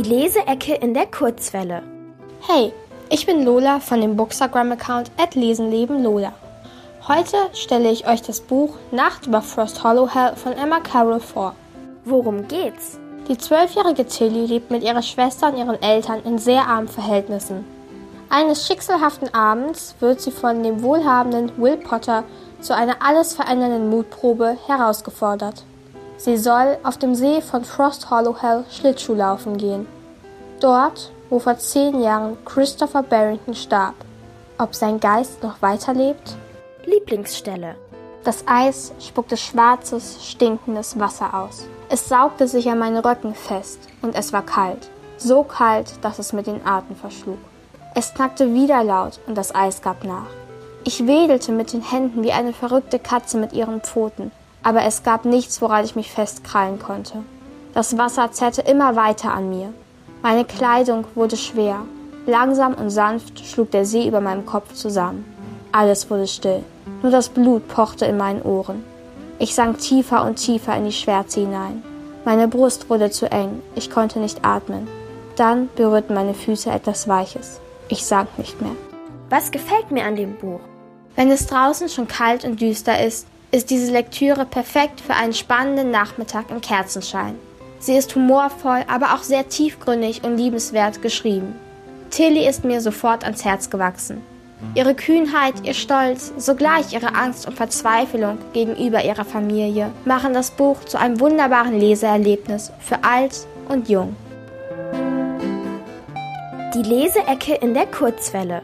Leseecke in der Kurzwelle. Hey, ich bin Lola von dem Bookstagram-Account at lesenlebenlola. Heute stelle ich euch das Buch Nacht über Frost Hollow Hell von Emma Carroll vor. Worum geht's? Die zwölfjährige Tilly lebt mit ihrer Schwester und ihren Eltern in sehr armen Verhältnissen. Eines schicksalhaften Abends wird sie von dem wohlhabenden Will Potter zu einer alles verändernden Mutprobe herausgefordert. Sie soll auf dem See von Frost Hollow Hell Schlittschuh laufen gehen. Dort, wo vor zehn Jahren Christopher Barrington starb. Ob sein Geist noch weiterlebt? Lieblingsstelle. Das Eis spuckte schwarzes, stinkendes Wasser aus. Es saugte sich an meinen Röcken fest und es war kalt. So kalt, dass es mit den Atem verschlug. Es knackte wieder laut und das Eis gab nach. Ich wedelte mit den Händen wie eine verrückte Katze mit ihren Pfoten aber es gab nichts, woran ich mich festkrallen konnte. Das Wasser zerrte immer weiter an mir. Meine Kleidung wurde schwer. Langsam und sanft schlug der See über meinem Kopf zusammen. Alles wurde still. Nur das Blut pochte in meinen Ohren. Ich sank tiefer und tiefer in die Schwärze hinein. Meine Brust wurde zu eng. Ich konnte nicht atmen. Dann berührten meine Füße etwas Weiches. Ich sank nicht mehr. Was gefällt mir an dem Buch? Wenn es draußen schon kalt und düster ist, ist diese Lektüre perfekt für einen spannenden Nachmittag im Kerzenschein. Sie ist humorvoll, aber auch sehr tiefgründig und liebenswert geschrieben. Tilly ist mir sofort ans Herz gewachsen. Ihre Kühnheit, ihr Stolz, sogleich ihre Angst und Verzweiflung gegenüber ihrer Familie machen das Buch zu einem wunderbaren Leseerlebnis für alt und jung. Die Leseecke in der Kurzwelle.